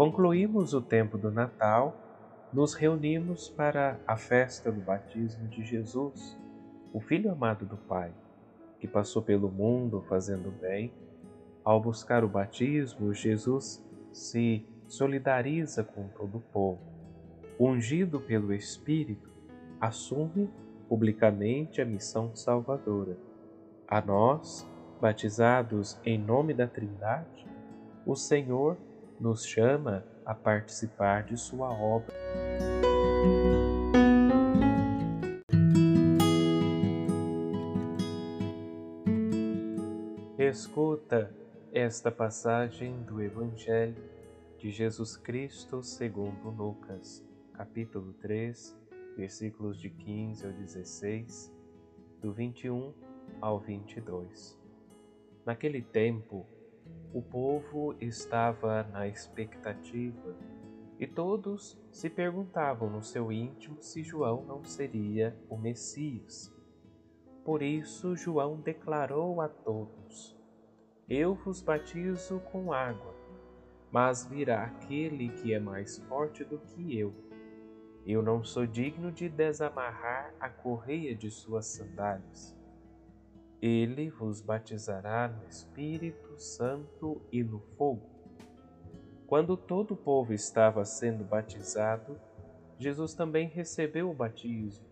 Concluímos o tempo do Natal, nos reunimos para a festa do batismo de Jesus, o Filho amado do Pai, que passou pelo mundo fazendo bem. Ao buscar o batismo, Jesus se solidariza com todo o povo. Ungido pelo Espírito, assume publicamente a missão salvadora. A nós, batizados em nome da Trindade, o Senhor nos chama a participar de Sua obra. Escuta esta passagem do Evangelho de Jesus Cristo segundo Lucas, capítulo 3, versículos de 15 ao 16, do 21 ao 22. Naquele tempo, o povo estava na expectativa e todos se perguntavam no seu íntimo se João não seria o Messias. Por isso, João declarou a todos: Eu vos batizo com água, mas virá aquele que é mais forte do que eu. Eu não sou digno de desamarrar a correia de suas sandálias. Ele vos batizará no Espírito Santo e no fogo. Quando todo o povo estava sendo batizado, Jesus também recebeu o batismo.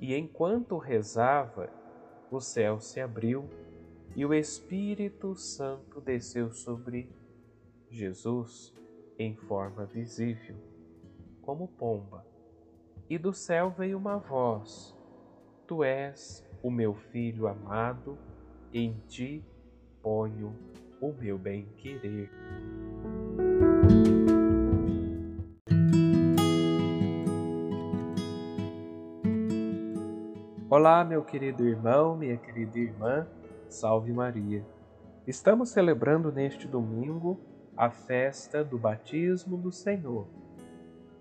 E enquanto rezava, o céu se abriu e o Espírito Santo desceu sobre Jesus em forma visível, como pomba. E do céu veio uma voz: Tu és o meu filho amado, em ti ponho o meu bem-querer. Olá, meu querido irmão, minha querida irmã, salve Maria. Estamos celebrando neste domingo a festa do batismo do Senhor.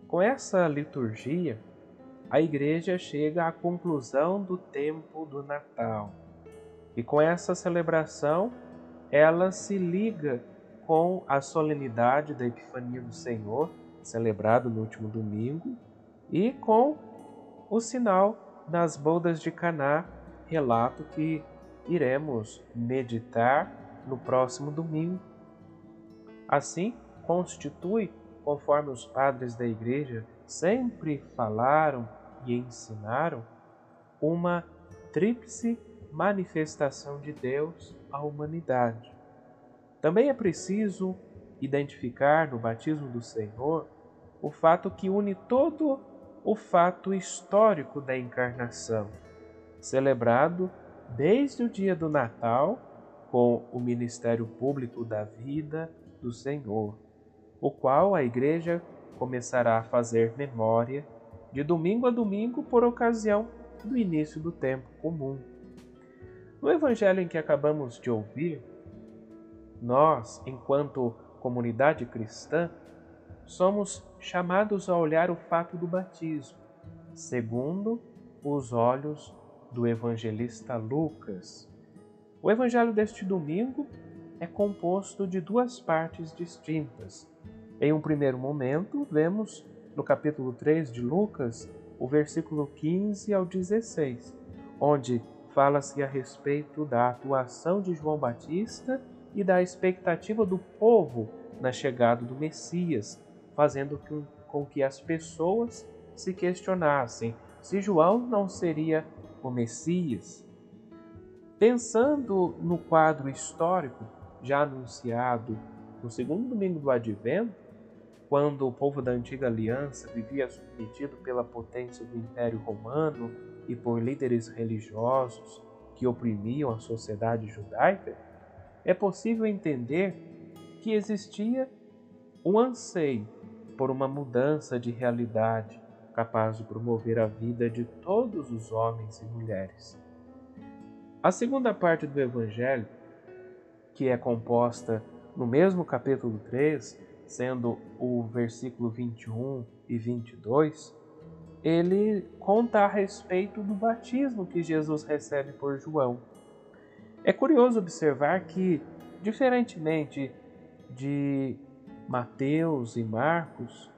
Com essa liturgia, a igreja chega à conclusão do tempo do Natal. E com essa celebração, ela se liga com a solenidade da Epifania do Senhor, celebrado no último domingo, e com o sinal das bodas de Caná, relato que iremos meditar no próximo domingo. Assim, constitui, conforme os padres da igreja sempre falaram e ensinaram uma tríplice manifestação de Deus à humanidade. Também é preciso identificar no batismo do Senhor o fato que une todo o fato histórico da encarnação, celebrado desde o dia do Natal com o ministério público da vida do Senhor, o qual a Igreja começará a fazer memória de domingo a domingo por ocasião do início do tempo comum. No evangelho em que acabamos de ouvir, nós, enquanto comunidade cristã, somos chamados a olhar o fato do batismo, segundo os olhos do evangelista Lucas. O evangelho deste domingo é composto de duas partes distintas. Em um primeiro momento, vemos no capítulo 3 de Lucas, o versículo 15 ao 16, onde fala-se a respeito da atuação de João Batista e da expectativa do povo na chegada do Messias, fazendo com que as pessoas se questionassem se João não seria o Messias. Pensando no quadro histórico já anunciado no segundo domingo do Advento, quando o povo da antiga aliança vivia submetido pela potência do Império Romano e por líderes religiosos que oprimiam a sociedade judaica, é possível entender que existia um anseio por uma mudança de realidade capaz de promover a vida de todos os homens e mulheres. A segunda parte do Evangelho, que é composta no mesmo capítulo 3, sendo o versículo 21 e 22, ele conta a respeito do batismo que Jesus recebe por João. É curioso observar que, diferentemente de Mateus e Marcos,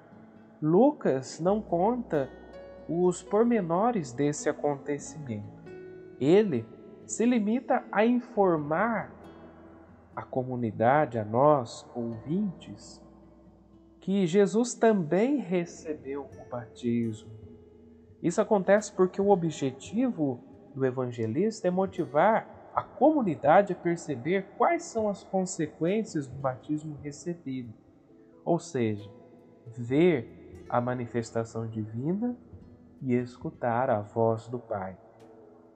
Lucas não conta os pormenores desse acontecimento. Ele se limita a informar a comunidade, a nós, ouvintes, que Jesus também recebeu o batismo. Isso acontece porque o objetivo do evangelista é motivar a comunidade a perceber quais são as consequências do batismo recebido, ou seja, ver a manifestação divina e escutar a voz do Pai.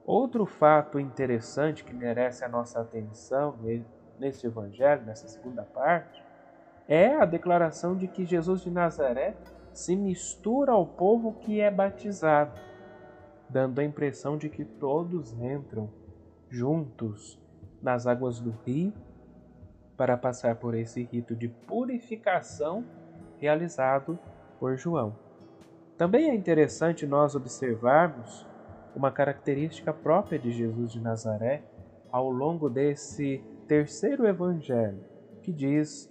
Outro fato interessante que merece a nossa atenção neste evangelho, nessa segunda parte, é a declaração de que Jesus de Nazaré se mistura ao povo que é batizado, dando a impressão de que todos entram juntos nas águas do rio para passar por esse rito de purificação realizado por João. Também é interessante nós observarmos uma característica própria de Jesus de Nazaré ao longo desse terceiro evangelho, que diz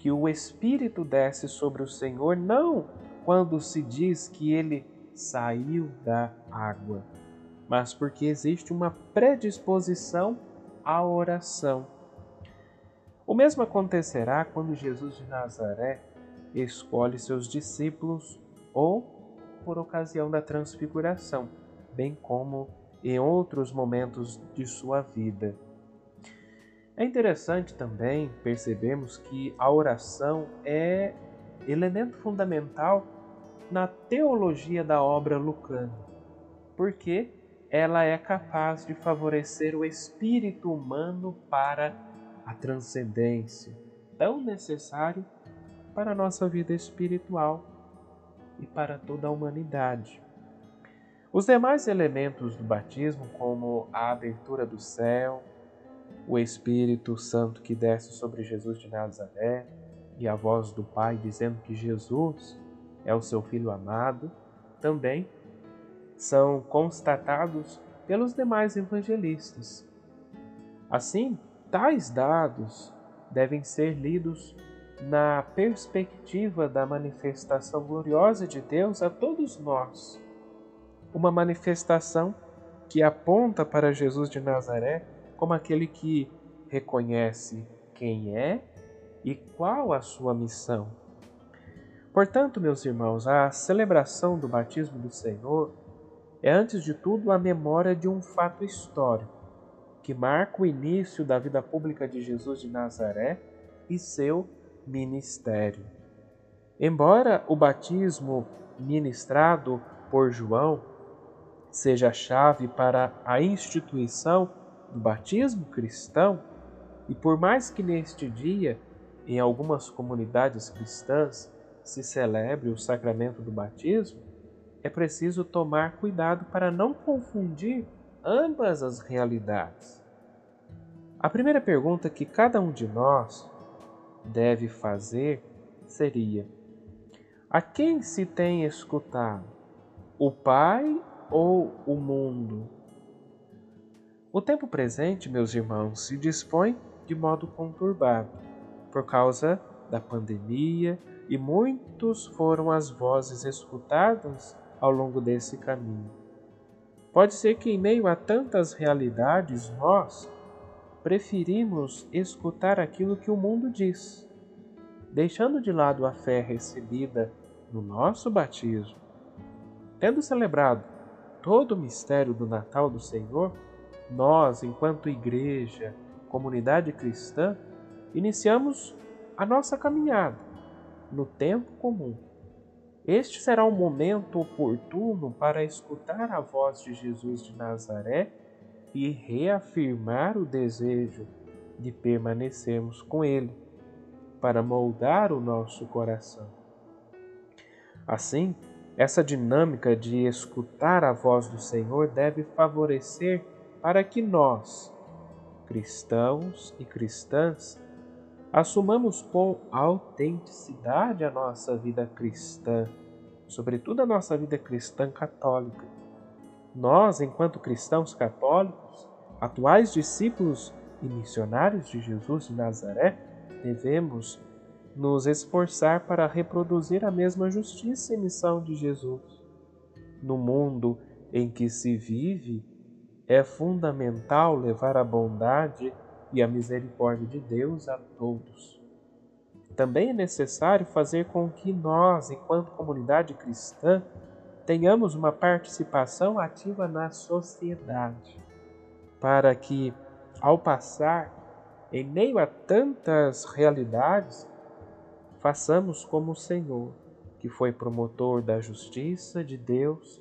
que o Espírito desce sobre o Senhor não quando se diz que ele saiu da água, mas porque existe uma predisposição à oração. O mesmo acontecerá quando Jesus de Nazaré escolhe seus discípulos ou por ocasião da transfiguração bem como em outros momentos de sua vida. É interessante também percebermos que a oração é elemento fundamental na teologia da obra lucana, porque ela é capaz de favorecer o espírito humano para a transcendência, tão necessário para a nossa vida espiritual e para toda a humanidade. Os demais elementos do batismo, como a abertura do céu, o Espírito Santo que desce sobre Jesus de Nazaré e a voz do Pai dizendo que Jesus é o seu Filho amado, também são constatados pelos demais evangelistas. Assim, tais dados devem ser lidos na perspectiva da manifestação gloriosa de Deus a todos nós uma manifestação que aponta para Jesus de Nazaré como aquele que reconhece quem é e qual a sua missão. Portanto, meus irmãos, a celebração do batismo do Senhor é, antes de tudo, a memória de um fato histórico que marca o início da vida pública de Jesus de Nazaré e seu ministério. Embora o batismo ministrado por João seja a chave para a instituição do batismo cristão, e por mais que neste dia, em algumas comunidades cristãs, se celebre o sacramento do batismo, é preciso tomar cuidado para não confundir ambas as realidades. A primeira pergunta que cada um de nós deve fazer seria: a quem se tem escutado? O Pai ou o mundo. O tempo presente, meus irmãos, se dispõe de modo conturbado por causa da pandemia e muitos foram as vozes escutadas ao longo desse caminho. Pode ser que, em meio a tantas realidades, nós preferimos escutar aquilo que o mundo diz, deixando de lado a fé recebida no nosso batismo. Tendo celebrado todo o mistério do Natal do Senhor, nós, enquanto igreja, comunidade cristã, iniciamos a nossa caminhada no tempo comum. Este será o momento oportuno para escutar a voz de Jesus de Nazaré e reafirmar o desejo de permanecermos com Ele, para moldar o nosso coração. Assim, essa dinâmica de escutar a voz do Senhor deve favorecer para que nós, cristãos e cristãs, assumamos com autenticidade a nossa vida cristã, sobretudo a nossa vida cristã católica. Nós, enquanto cristãos católicos, atuais discípulos e missionários de Jesus de Nazaré, devemos nos esforçar para reproduzir a mesma justiça e missão de Jesus. No mundo em que se vive, é fundamental levar a bondade e a misericórdia de Deus a todos. Também é necessário fazer com que nós, enquanto comunidade cristã, tenhamos uma participação ativa na sociedade, para que, ao passar em meio a tantas realidades, façamos como o Senhor, que foi promotor da justiça de Deus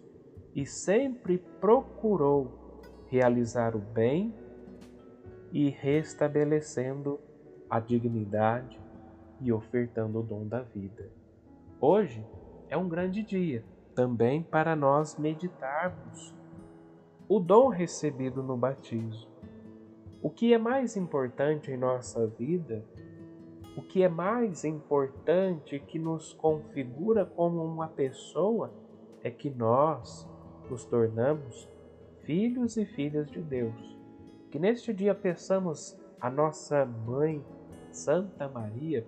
e sempre procurou realizar o bem e restabelecendo a dignidade e ofertando o dom da vida. Hoje é um grande dia também para nós meditarmos o dom recebido no batismo. O que é mais importante em nossa vida, o que é mais importante que nos configura como uma pessoa, é que nós nos tornamos filhos e filhas de Deus. Que neste dia peçamos a nossa mãe, Santa Maria,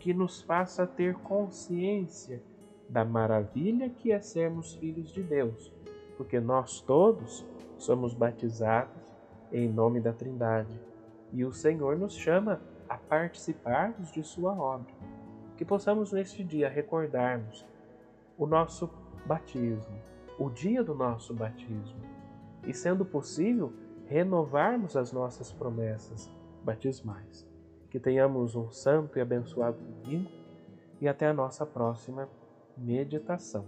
que nos faça ter consciência da maravilha que é sermos filhos de Deus, porque nós todos somos batizados em nome da Trindade e o Senhor nos chama a participarmos de Sua obra. Que possamos neste dia recordarmos o nosso batismo, o dia do nosso batismo, e, sendo possível, renovarmos as nossas promessas batismais. Que tenhamos um santo e abençoado domingo e até a nossa próxima meditação.